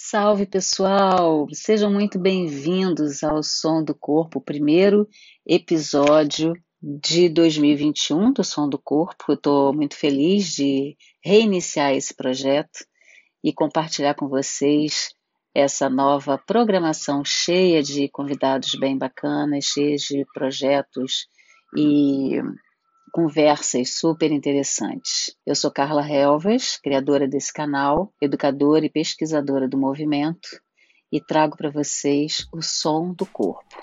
Salve pessoal! Sejam muito bem-vindos ao Som do Corpo, primeiro episódio de 2021 do Som do Corpo. Estou muito feliz de reiniciar esse projeto e compartilhar com vocês essa nova programação cheia de convidados bem bacanas, cheia de projetos e conversas super interessantes. Eu sou Carla Helvas, criadora desse canal, educadora e pesquisadora do movimento, e trago para vocês o som do corpo.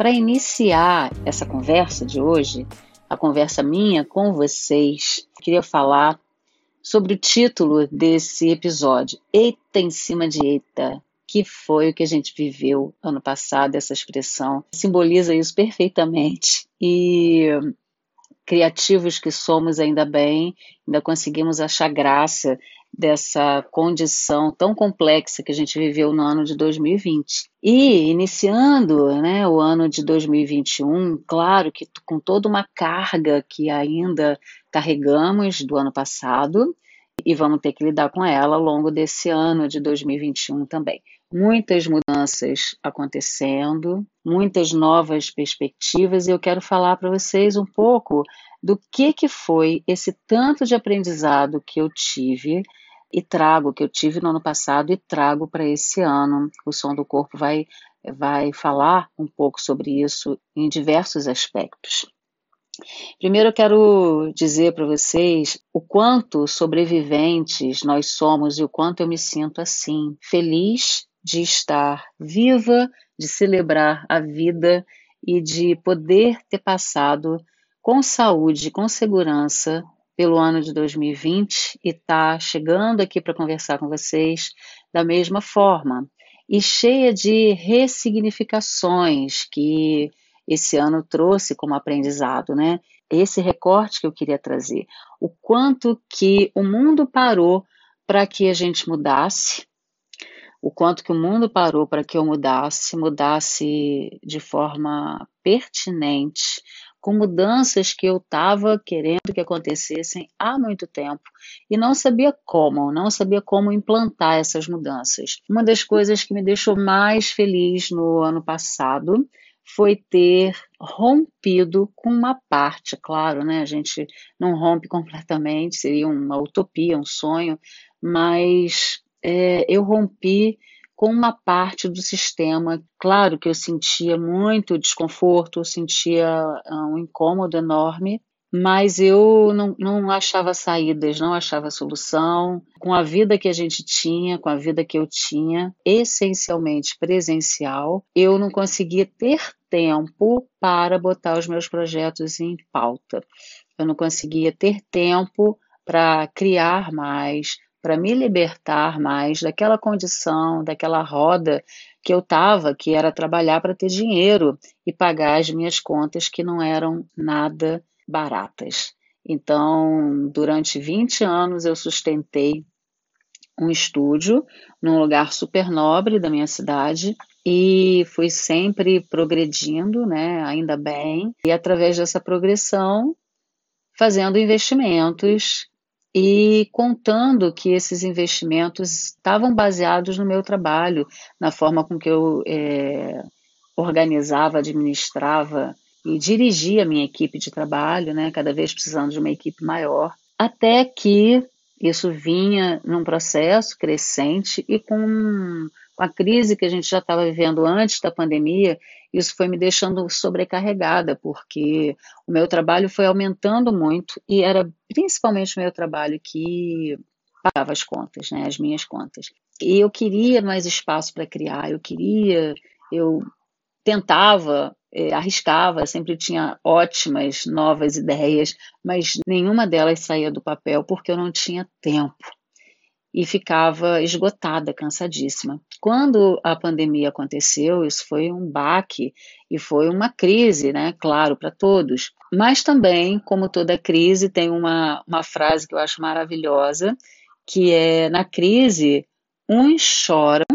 Para iniciar essa conversa de hoje, a conversa minha com vocês, queria falar sobre o título desse episódio, Eita em cima de Eita, que foi o que a gente viveu ano passado, essa expressão simboliza isso perfeitamente. E criativos que somos, ainda bem, ainda conseguimos achar graça dessa condição tão complexa que a gente viveu no ano de 2020. E iniciando né, o ano de 2021, claro que com toda uma carga que ainda carregamos do ano passado, e vamos ter que lidar com ela ao longo desse ano de 2021 também. Muitas mudanças acontecendo, muitas novas perspectivas, e eu quero falar para vocês um pouco do que, que foi esse tanto de aprendizado que eu tive e trago, que eu tive no ano passado e trago para esse ano. O Som do Corpo vai, vai falar um pouco sobre isso em diversos aspectos. Primeiro eu quero dizer para vocês o quanto sobreviventes nós somos e o quanto eu me sinto assim, feliz de estar viva, de celebrar a vida e de poder ter passado com saúde, com segurança pelo ano de 2020 e está chegando aqui para conversar com vocês da mesma forma e cheia de ressignificações que esse ano trouxe como aprendizado, né? Esse recorte que eu queria trazer, o quanto que o mundo parou para que a gente mudasse, o quanto que o mundo parou para que eu mudasse, mudasse de forma pertinente, com mudanças que eu estava querendo que acontecessem há muito tempo e não sabia como, não sabia como implantar essas mudanças. Uma das coisas que me deixou mais feliz no ano passado foi ter rompido com uma parte, claro, né? A gente não rompe completamente, seria uma utopia, um sonho, mas é, eu rompi com uma parte do sistema. Claro que eu sentia muito desconforto, eu sentia ah, um incômodo enorme, mas eu não, não achava saídas, não achava solução. Com a vida que a gente tinha, com a vida que eu tinha, essencialmente presencial, eu não conseguia ter tempo para botar os meus projetos em pauta. Eu não conseguia ter tempo para criar mais, para me libertar mais daquela condição, daquela roda que eu estava, que era trabalhar para ter dinheiro e pagar as minhas contas que não eram nada baratas. Então, durante 20 anos eu sustentei um estúdio num lugar super nobre da minha cidade e fui sempre progredindo, né, ainda bem, e através dessa progressão fazendo investimentos e contando que esses investimentos estavam baseados no meu trabalho, na forma com que eu é, organizava, administrava e dirigia a minha equipe de trabalho, né, cada vez precisando de uma equipe maior, até que isso vinha num processo crescente e com, a crise que a gente já estava vivendo antes da pandemia, isso foi me deixando sobrecarregada, porque o meu trabalho foi aumentando muito e era principalmente o meu trabalho que pagava as contas, né, as minhas contas. E eu queria mais espaço para criar, eu queria, eu tentava é, arriscava, sempre tinha ótimas novas ideias, mas nenhuma delas saía do papel porque eu não tinha tempo. e ficava esgotada, cansadíssima. Quando a pandemia aconteceu, isso foi um baque e foi uma crise, né? Claro, para todos. Mas também, como toda crise, tem uma, uma frase que eu acho maravilhosa, que é na crise, uns choram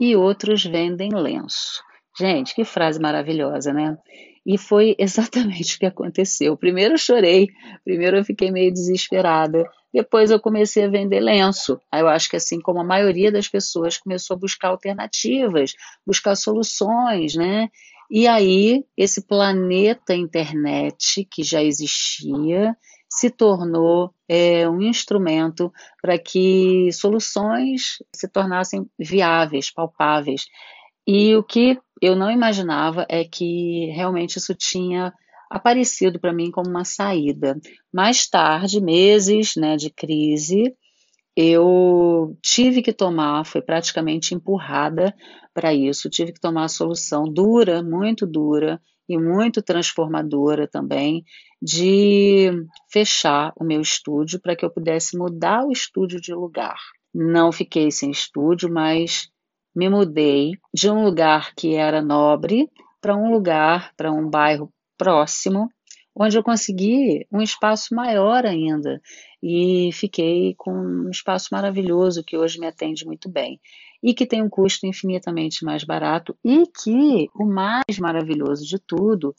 e outros vendem lenço. Gente, que frase maravilhosa, né? E foi exatamente o que aconteceu. Primeiro eu chorei, primeiro eu fiquei meio desesperada, depois eu comecei a vender lenço. Aí eu acho que assim como a maioria das pessoas começou a buscar alternativas, buscar soluções, né? E aí esse planeta internet que já existia se tornou é, um instrumento para que soluções se tornassem viáveis, palpáveis. E o que eu não imaginava é que realmente isso tinha aparecido para mim como uma saída. Mais tarde, meses né, de crise, eu tive que tomar, foi praticamente empurrada para isso, tive que tomar a solução dura, muito dura e muito transformadora também, de fechar o meu estúdio para que eu pudesse mudar o estúdio de lugar. Não fiquei sem estúdio, mas me mudei de um lugar que era nobre para um lugar, para um bairro próximo, onde eu consegui um espaço maior ainda. E fiquei com um espaço maravilhoso que hoje me atende muito bem. E que tem um custo infinitamente mais barato. E que o mais maravilhoso de tudo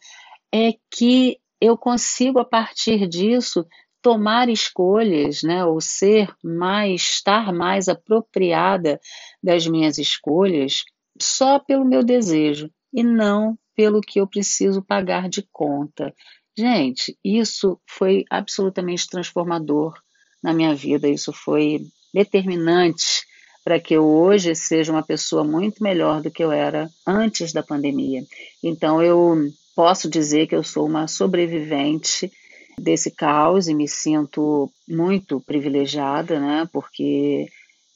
é que eu consigo a partir disso tomar escolhas, né, ou ser mais, estar mais apropriada das minhas escolhas só pelo meu desejo e não pelo que eu preciso pagar de conta. Gente, isso foi absolutamente transformador na minha vida, isso foi determinante para que eu hoje seja uma pessoa muito melhor do que eu era antes da pandemia. Então eu posso dizer que eu sou uma sobrevivente desse caos e me sinto muito privilegiada, né? Porque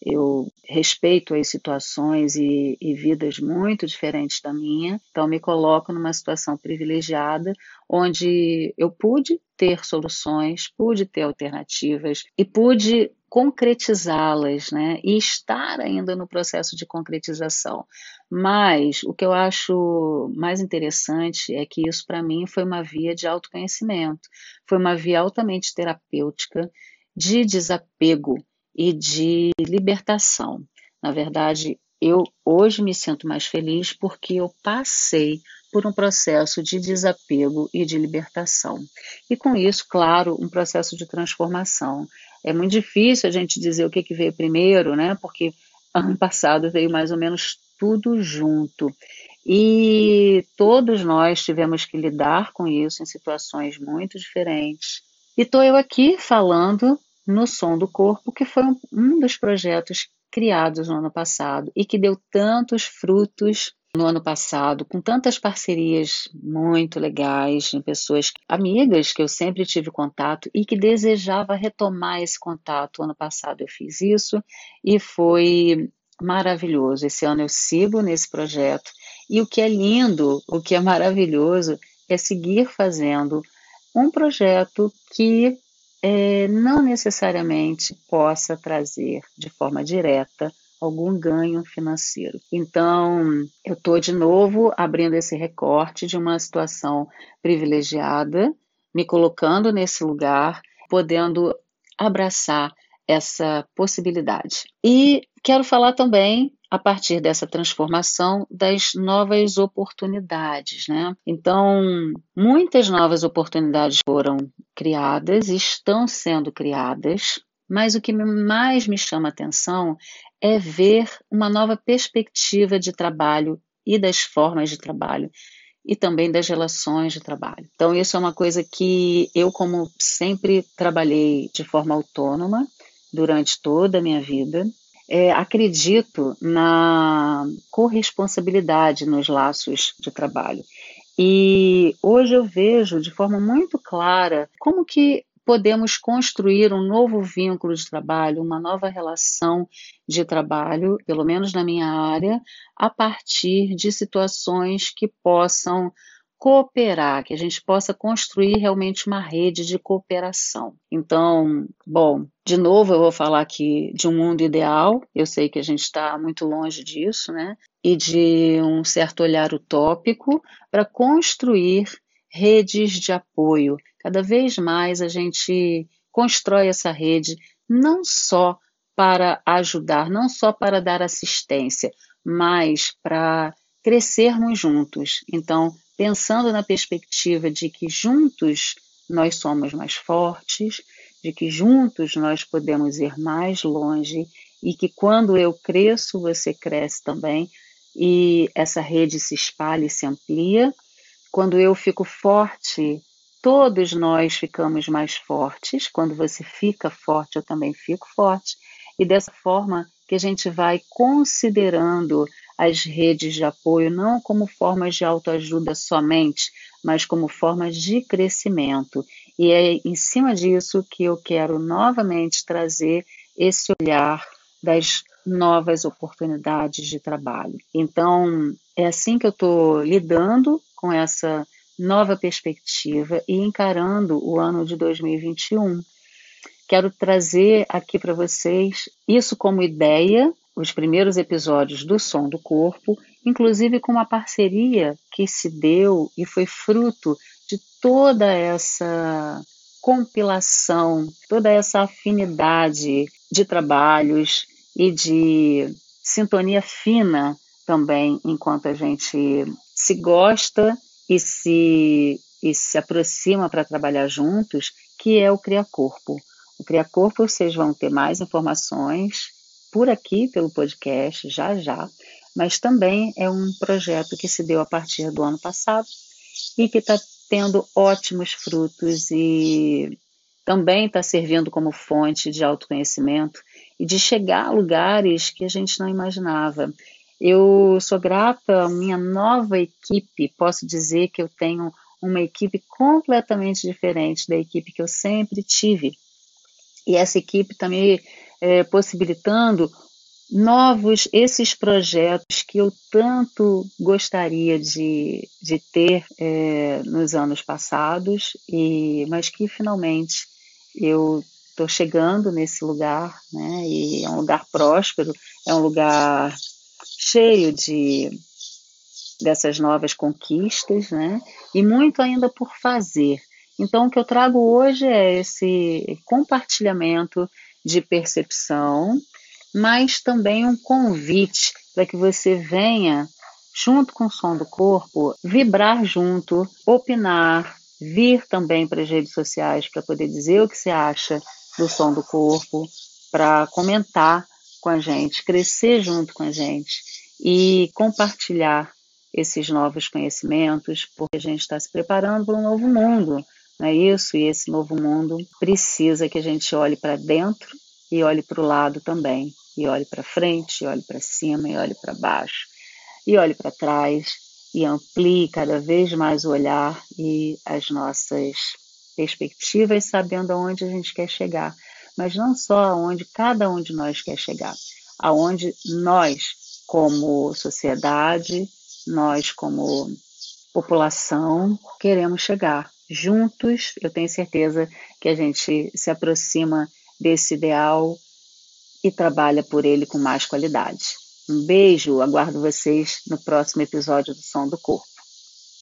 eu respeito as situações e, e, vidas muito diferentes da minha, então me coloco numa situação privilegiada, onde eu pude ter soluções, pude ter alternativas e pude concretizá-las, né? E estar ainda no processo de concretização. Mas o que eu acho mais interessante é que isso para mim foi uma via de autoconhecimento, foi uma via altamente terapêutica de desapego e de libertação. Na verdade, eu hoje me sinto mais feliz porque eu passei por um processo de desapego e de libertação. E com isso, claro, um processo de transformação. É muito difícil a gente dizer o que, que veio primeiro, né? Porque ano passado veio mais ou menos tudo junto. E todos nós tivemos que lidar com isso em situações muito diferentes. E estou eu aqui falando no Som do Corpo, que foi um, um dos projetos criados no ano passado e que deu tantos frutos no ano passado, com tantas parcerias muito legais, em pessoas amigas que eu sempre tive contato e que desejava retomar esse contato. Ano passado eu fiz isso e foi maravilhoso. Esse ano eu sigo nesse projeto e o que é lindo, o que é maravilhoso é seguir fazendo um projeto que é, não necessariamente possa trazer de forma direta algum ganho financeiro. Então, eu estou de novo abrindo esse recorte de uma situação privilegiada, me colocando nesse lugar, podendo abraçar essa possibilidade. E quero falar também a partir dessa transformação das novas oportunidades, né? Então, muitas novas oportunidades foram criadas, estão sendo criadas, mas o que mais me chama atenção é ver uma nova perspectiva de trabalho e das formas de trabalho e também das relações de trabalho. Então, isso é uma coisa que eu, como sempre trabalhei de forma autônoma durante toda a minha vida, é, acredito na corresponsabilidade nos laços de trabalho. E hoje eu vejo de forma muito clara como que podemos construir um novo vínculo de trabalho, uma nova relação de trabalho, pelo menos na minha área, a partir de situações que possam cooperar, que a gente possa construir realmente uma rede de cooperação. Então, bom, de novo eu vou falar aqui de um mundo ideal, eu sei que a gente está muito longe disso, né? E de um certo olhar utópico para construir redes de apoio. Cada vez mais a gente constrói essa rede não só para ajudar, não só para dar assistência, mas para crescermos juntos. Então, pensando na perspectiva de que juntos nós somos mais fortes, de que juntos nós podemos ir mais longe e que quando eu cresço, você cresce também e essa rede se espalha e se amplia. Quando eu fico forte, todos nós ficamos mais fortes. Quando você fica forte, eu também fico forte. E dessa forma que a gente vai considerando as redes de apoio não como formas de autoajuda somente, mas como formas de crescimento. E é em cima disso que eu quero novamente trazer esse olhar das novas oportunidades de trabalho. Então, é assim que eu estou lidando com essa nova perspectiva e encarando o ano de 2021. Quero trazer aqui para vocês isso como ideia os primeiros episódios do Som do Corpo, inclusive com uma parceria que se deu e foi fruto de toda essa compilação, toda essa afinidade de trabalhos e de sintonia fina também, enquanto a gente se gosta e se, e se aproxima para trabalhar juntos, que é o Cria Corpo. O Cria Corpo, vocês vão ter mais informações por aqui, pelo podcast, já já, mas também é um projeto que se deu a partir do ano passado e que está tendo ótimos frutos e também está servindo como fonte de autoconhecimento e de chegar a lugares que a gente não imaginava. Eu sou grata à minha nova equipe, posso dizer que eu tenho uma equipe completamente diferente da equipe que eu sempre tive. E essa equipe está me é, possibilitando novos esses projetos que eu tanto gostaria de, de ter é, nos anos passados e mas que finalmente eu estou chegando nesse lugar né e é um lugar próspero é um lugar cheio de dessas novas conquistas né? E muito ainda por fazer. Então o que eu trago hoje é esse compartilhamento de percepção, mas também um convite para que você venha, junto com o som do corpo, vibrar junto, opinar, vir também para as redes sociais para poder dizer o que você acha do som do corpo, para comentar com a gente, crescer junto com a gente e compartilhar esses novos conhecimentos, porque a gente está se preparando para um novo mundo não é isso? E esse novo mundo precisa que a gente olhe para dentro e olhe para o lado também. E olhe para frente, e olhe para cima, e olhe para baixo, e olhe para trás, e amplie cada vez mais o olhar e as nossas perspectivas, sabendo aonde a gente quer chegar. Mas não só aonde cada um de nós quer chegar, aonde nós, como sociedade, nós, como população, queremos chegar juntos, eu tenho certeza que a gente se aproxima desse ideal e trabalha por ele com mais qualidade. Um beijo, aguardo vocês no próximo episódio do Som do Corpo.